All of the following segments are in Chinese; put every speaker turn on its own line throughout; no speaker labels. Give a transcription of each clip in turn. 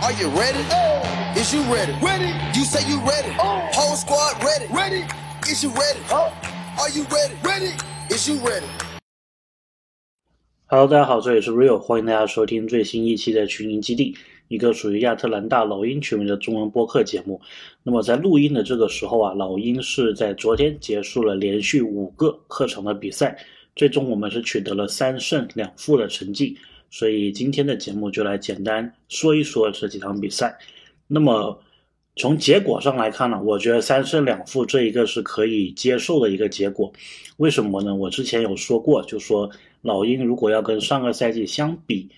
Are you ready? Oh. Is you ready? Ready. You say you ready. Whole squad ready. Ready. Is you ready? Oh. Are you ready? Ready. Is you ready?
Hello，大家好，这里是 Real，欢迎大家收听最新一期的群英基地，一个属于亚特兰大老鹰球迷的中文播客节目。那么在录音的这个时候啊，老鹰是在昨天结束了连续五个客场的比赛，最终我们是取得了三胜两负的成绩。所以今天的节目就来简单说一说这几场比赛。那么从结果上来看呢，我觉得三胜两负这一个是可以接受的一个结果。为什么呢？我之前有说过，就说。老鹰如果要跟上个赛季相比，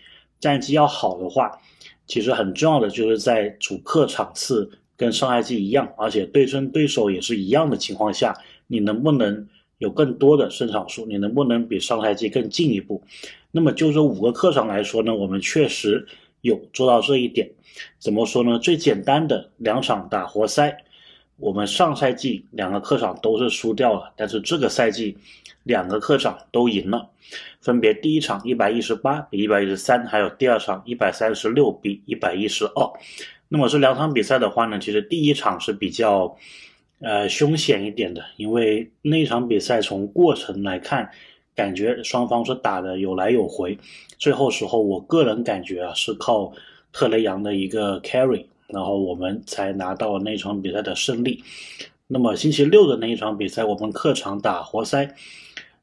战绩要好的话，其实很重要的就是在主客场次跟上赛季一样，而且对阵对手也是一样的情况下，你能不能有更多的胜场数？你能不能比上赛季更进一步？那么就这五个客场来说呢，我们确实有做到这一点。怎么说呢？最简单的两场打活塞，我们上赛季两个客场都是输掉了，但是这个赛季。两个客场都赢了，分别第一场一百一十八比一百一十三，还有第二场一百三十六比一百一十二。那么这两场比赛的话呢，其实第一场是比较呃凶险一点的，因为那场比赛从过程来看，感觉双方是打的有来有回，最后时候我个人感觉啊是靠特雷杨的一个 carry，然后我们才拿到那场比赛的胜利。那么星期六的那一场比赛，我们客场打活塞。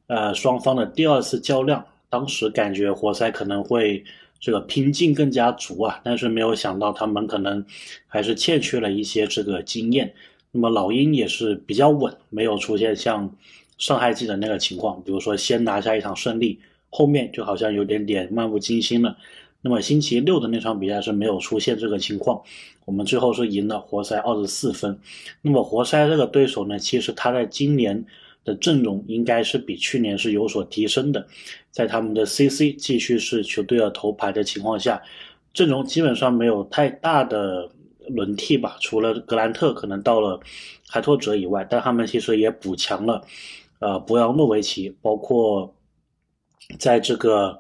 呃，双方的第二次较量，当时感觉活塞可能会这个拼劲更加足啊，但是没有想到他们可能还是欠缺了一些这个经验。那么老鹰也是比较稳，没有出现像上赛季的那个情况，比如说先拿下一场胜利，后面就好像有点点漫不经心了。那么星期六的那场比赛是没有出现这个情况，我们最后是赢了活塞二十四分。那么活塞这个对手呢，其实他在今年。的阵容应该是比去年是有所提升的，在他们的 CC 继续是球队的头牌的情况下，阵容基本上没有太大的轮替吧，除了格兰特可能到了海拓者以外，但他们其实也补强了，呃，博扬诺维奇，包括在这个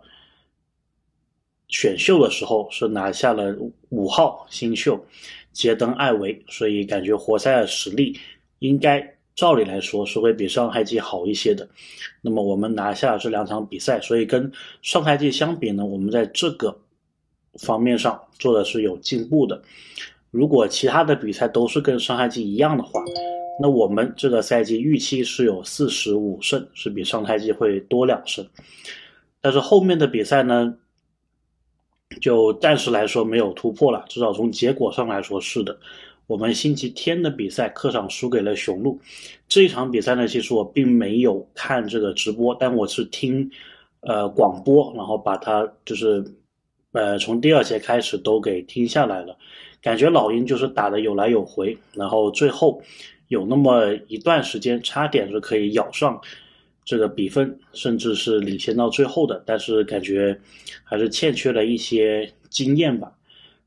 选秀的时候是拿下了五号新秀杰登艾维，所以感觉活塞的实力应该。照理来说是会比上赛季好一些的，那么我们拿下这两场比赛，所以跟上赛季相比呢，我们在这个方面上做的是有进步的。如果其他的比赛都是跟上赛季一样的话，那我们这个赛季预期是有四十五胜，是比上赛季会多两胜。但是后面的比赛呢，就暂时来说没有突破了，至少从结果上来说是的。我们星期天的比赛客场输给了雄鹿，这一场比赛呢，其实我并没有看这个直播，但我是听，呃广播，然后把它就是，呃从第二节开始都给听下来了，感觉老鹰就是打的有来有回，然后最后有那么一段时间差点是可以咬上这个比分，甚至是领先到最后的，但是感觉还是欠缺了一些经验吧。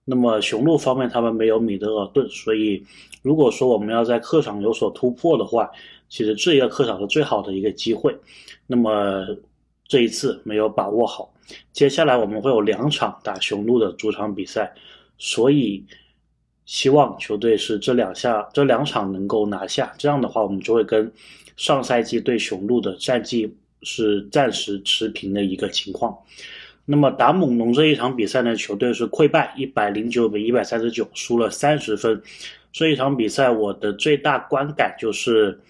那么雄鹿方面，他们没有米德尔顿，所以如果说我们要在客场有所突破的话，其实这一个客场是最好的一个机会。那么这一次没有把握好，接下来我们会有两场打雄鹿的主场比赛，所以希望球队是这两下这两场能够拿下，这样的话我们就会跟上赛季对雄鹿的战绩是暂时持平的一个情况。那么打猛龙这一场比赛呢，球队是溃败，一百零九比一百三十九，输了三十分。这一场比赛我的最大观感就是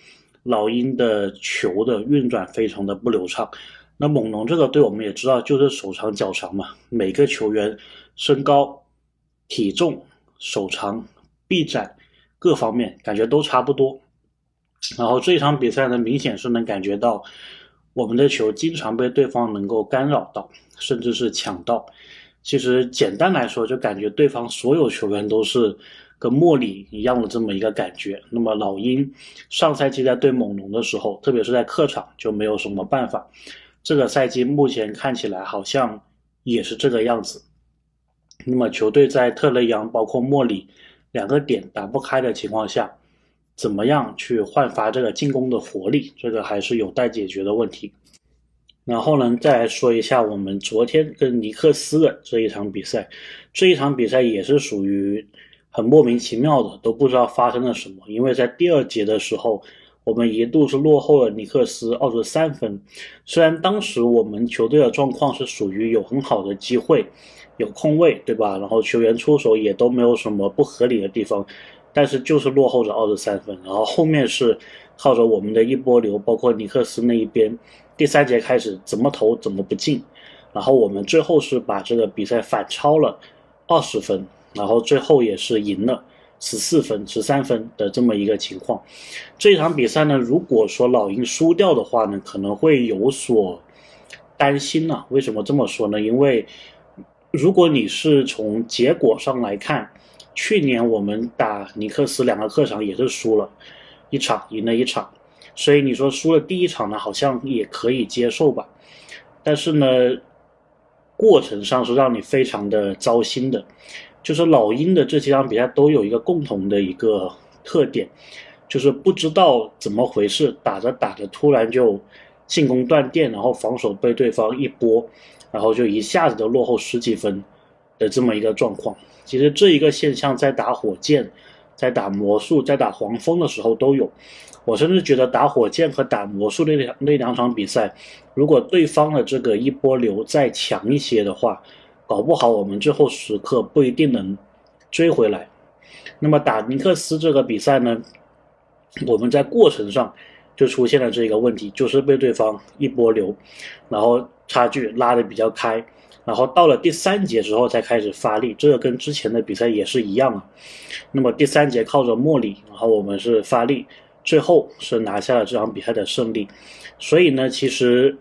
老鹰的球的运转非常的不流畅。那猛龙这个队我们也知道，就是手长脚长嘛，每个球员身高、体重、手长、臂展各方面感觉都差不多。然后这一场比赛呢，明显是能感觉到。我们的球经常被对方能够干扰到，甚至是抢到。其实简单来说，就感觉对方所有球员都是跟莫里一样的这么一个感觉。那么老鹰上赛季在对猛龙的时候，特别是在客场就没有什么办法。这个赛季目前看起来好像也是这个样子。那么球队在特雷杨包括莫里两个点打不开的情况下。怎么样去焕发这个进攻的活力？这个还是有待解决的问题。然后呢，再来说一下我们昨天跟尼克斯的这一场比赛，这一场比赛也是属于很莫名其妙的，都不知道发生了什么。因为在第二节的时候，我们一度是落后了尼克斯二十三分，虽然当时我们球队的状况是属于有很好的机会，有空位，对吧？然后球员出手也都没有什么不合理的地方，但是就是落后着二十三分，然后后面是靠着我们的一波流，包括尼克斯那一边。第三节开始怎么投怎么不进，然后我们最后是把这个比赛反超了二十分，然后最后也是赢了十四分、十三分的这么一个情况。这一场比赛呢，如果说老鹰输掉的话呢，可能会有所担心呢。为什么这么说呢？因为如果你是从结果上来看，去年我们打尼克斯两个客场也是输了一场，赢了一场。所以你说输了第一场呢，好像也可以接受吧，但是呢，过程上是让你非常的糟心的。就是老鹰的这几场比赛都有一个共同的一个特点，就是不知道怎么回事，打着打着突然就进攻断电，然后防守被对方一波，然后就一下子就落后十几分的这么一个状况。其实这一个现象在打火箭、在打魔术、在打黄蜂的时候都有。我甚至觉得打火箭和打魔术那两那两场比赛，如果对方的这个一波流再强一些的话，搞不好我们最后时刻不一定能追回来。那么打尼克斯这个比赛呢，我们在过程上就出现了这个问题，就是被对方一波流，然后差距拉的比较开，然后到了第三节之后才开始发力，这个跟之前的比赛也是一样啊。那么第三节靠着莫里，然后我们是发力。最后是拿下了这场比赛的胜利，所以呢，其实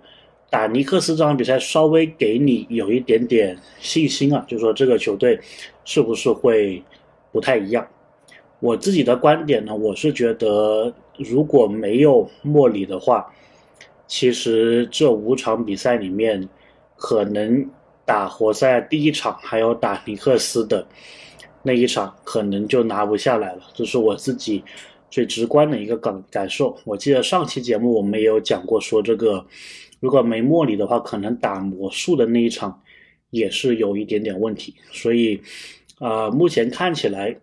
打尼克斯这场比赛稍微给你有一点点信心啊，就说这个球队是不是会不太一样。我自己的观点呢，我是觉得如果没有莫里的话，其实这五场比赛里面，可能打活塞第一场还有打尼克斯的那一场，可能就拿不下来了。这是我自己。最直观的一个感感受，我记得上期节目我们也有讲过，说这个如果没莫里的话，可能打魔术的那一场也是有一点点问题。所以，啊，目前看起来，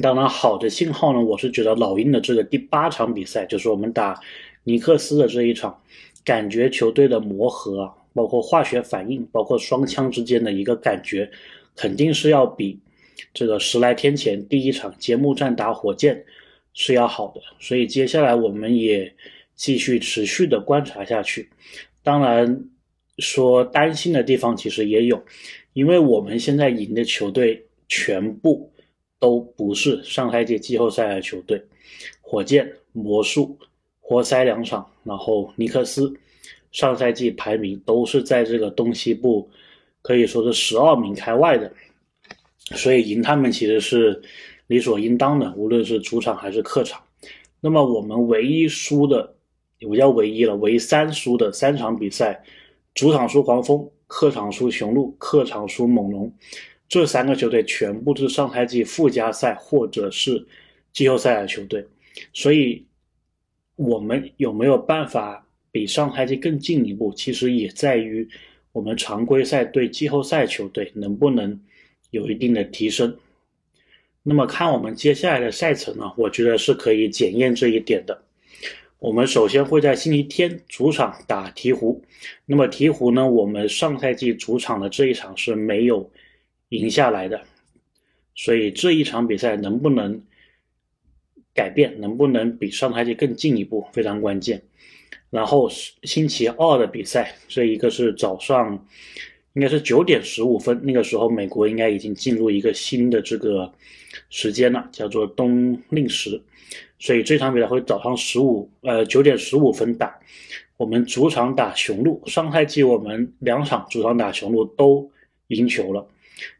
当然好的信号呢，我是觉得老鹰的这个第八场比赛，就是我们打尼克斯的这一场，感觉球队的磨合，包括化学反应，包括双枪之间的一个感觉，肯定是要比这个十来天前第一场揭幕战打火箭。是要好的，所以接下来我们也继续持续的观察下去。当然，说担心的地方其实也有，因为我们现在赢的球队全部都不是上赛季季后赛的球队，火箭、魔术、活塞两场，然后尼克斯，上赛季排名都是在这个东西部，可以说是十二名开外的，所以赢他们其实是。理所应当的，无论是主场还是客场。那么我们唯一输的，也不叫唯一了，唯三输的三场比赛，主场输黄蜂，客场输雄鹿，客场输猛龙，这三个球队全部是上赛季附加赛或者是季后赛的球队。所以，我们有没有办法比上赛季更进一步，其实也在于我们常规赛对季后赛球队能不能有一定的提升。那么看我们接下来的赛程呢，我觉得是可以检验这一点的。我们首先会在星期天主场打鹈鹕，那么鹈鹕呢，我们上赛季主场的这一场是没有赢下来的，所以这一场比赛能不能改变，能不能比上赛季更进一步，非常关键。然后星期二的比赛，这一个是早上。应该是九点十五分，那个时候美国应该已经进入一个新的这个时间了，叫做冬令时，所以这场比赛会早上十五呃九点十五分打。我们主场打雄鹿，上赛季我们两场主场打雄鹿都赢球了，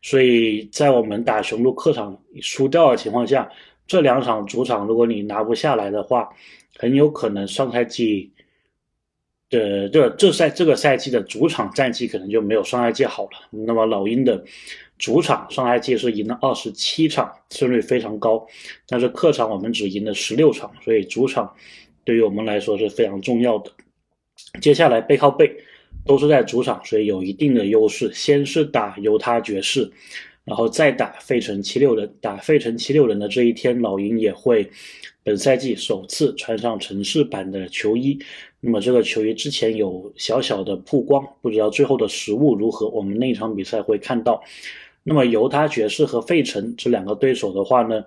所以在我们打雄鹿客场输掉的情况下，这两场主场如果你拿不下来的话，很有可能上赛季。的这这赛这个赛季的主场战绩可能就没有上赛季好了。那么老鹰的主场上赛季是赢了二十七场，胜率非常高，但是客场我们只赢了十六场，所以主场对于我们来说是非常重要的。接下来背靠背都是在主场，所以有一定的优势。先是打犹他爵士，然后再打费城七六人。打费城七六人的这一天，老鹰也会本赛季首次穿上城市版的球衣。那么这个球衣之前有小小的曝光，不知道最后的实物如何。我们那场比赛会看到。那么犹他爵士和费城这两个对手的话呢，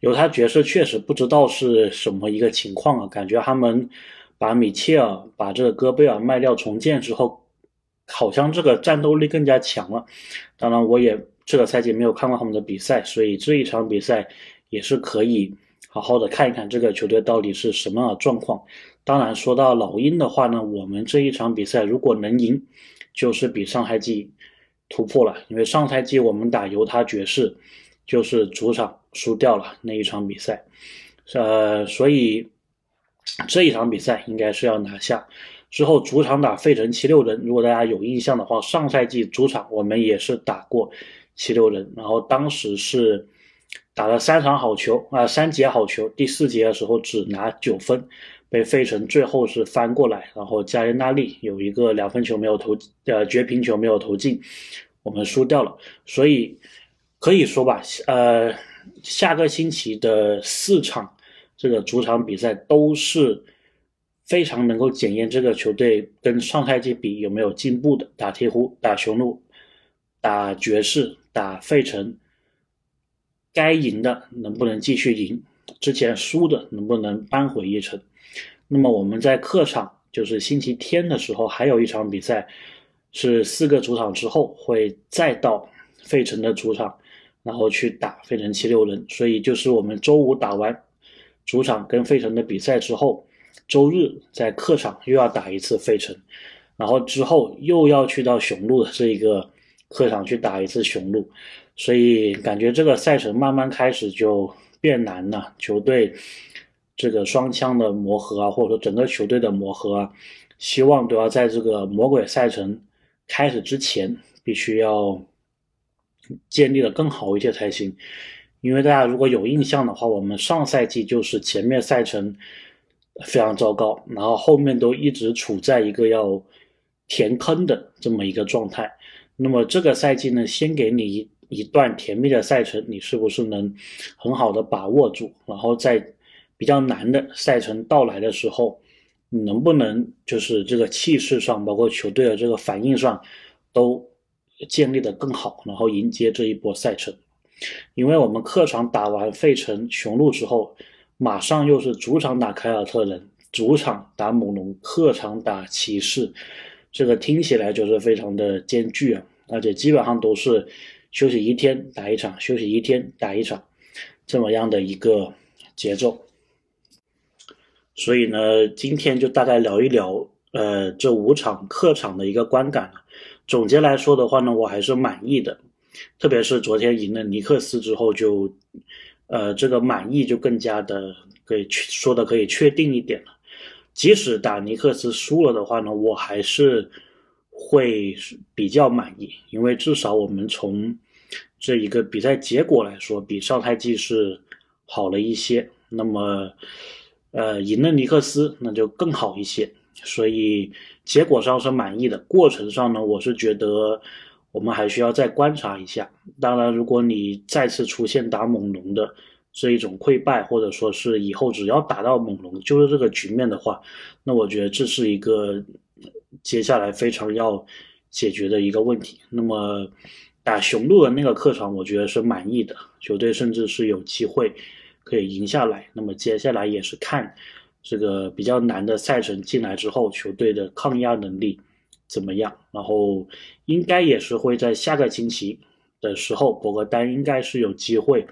犹他爵士确实不知道是什么一个情况啊，感觉他们把米切尔、把这个戈贝尔卖掉重建之后，好像这个战斗力更加强了。当然，我也这个赛季没有看过他们的比赛，所以这一场比赛也是可以好好的看一看这个球队到底是什么状况。当然，说到老鹰的话呢，我们这一场比赛如果能赢，就是比上赛季。突破了，因为上赛季我们打犹他爵士，就是主场输掉了那一场比赛，呃，所以这一场比赛应该是要拿下。之后主场打费城七六人，如果大家有印象的话，上赛季主场我们也是打过七六人，然后当时是打了三场好球啊，三节好球，第四节的时候只拿九分。被费城最后是翻过来，然后加里纳利有一个两分球没有投，呃，绝平球没有投进，我们输掉了。所以可以说吧，呃，下个星期的四场这个主场比赛都是非常能够检验这个球队跟上赛季比有没有进步的。打鹈鹕、打雄鹿、打爵士、打费城，该赢的能不能继续赢？之前输的能不能扳回一城？那么我们在客场，就是星期天的时候，还有一场比赛，是四个主场之后会再到费城的主场，然后去打费城七六人。所以就是我们周五打完主场跟费城的比赛之后，周日在客场又要打一次费城，然后之后又要去到雄鹿的这一个客场去打一次雄鹿，所以感觉这个赛程慢慢开始就变难了，球队。这个双枪的磨合啊，或者说整个球队的磨合啊，希望都要在这个魔鬼赛程开始之前，必须要建立的更好一些才行。因为大家如果有印象的话，我们上赛季就是前面赛程非常糟糕，然后后面都一直处在一个要填坑的这么一个状态。那么这个赛季呢，先给你一一段甜蜜的赛程，你是不是能很好的把握住，然后在。比较难的赛程到来的时候，你能不能就是这个气势上，包括球队的这个反应上，都建立的更好，然后迎接这一波赛程？因为我们客场打完费城、雄鹿之后，马上又是主场打凯尔特人，主场打猛龙，客场打骑士，这个听起来就是非常的艰巨啊！而且基本上都是休息一天打一场，休息一天打一场，这么样的一个节奏。所以呢，今天就大概聊一聊，呃，这五场客场的一个观感。总结来说的话呢，我还是满意的，特别是昨天赢了尼克斯之后，就，呃，这个满意就更加的可以说的可以确定一点了。即使打尼克斯输了的话呢，我还是会比较满意，因为至少我们从这一个比赛结果来说，比上赛季是好了一些。那么。呃，赢了尼克斯那就更好一些，所以结果上是满意的。过程上呢，我是觉得我们还需要再观察一下。当然，如果你再次出现打猛龙的这一种溃败，或者说是以后只要打到猛龙就是这个局面的话，那我觉得这是一个接下来非常要解决的一个问题。那么打雄鹿的那个客场，我觉得是满意的，球队甚至是有机会。可以赢下来，那么接下来也是看这个比较难的赛程进来之后，球队的抗压能力怎么样。然后应该也是会在下个星期的时候，博格丹应该是有机会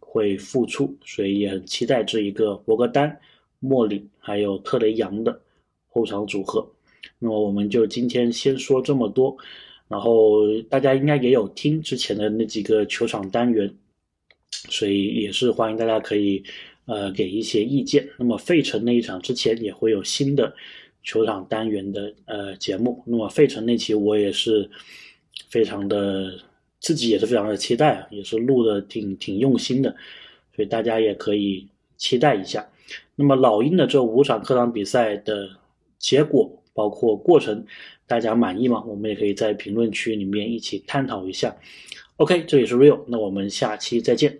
会复出，所以也很期待这一个博格丹、莫里还有特雷杨的后场组合。那么我们就今天先说这么多，然后大家应该也有听之前的那几个球场单元。所以也是欢迎大家可以，呃，给一些意见。那么费城那一场之前也会有新的球场单元的呃节目。那么费城那期我也是非常的自己也是非常的期待啊，也是录的挺挺用心的，所以大家也可以期待一下。那么老鹰的这五场客场比赛的结果包括过程。大家满意吗？我们也可以在评论区里面一起探讨一下。OK，这里是 Real，那我们下期再见。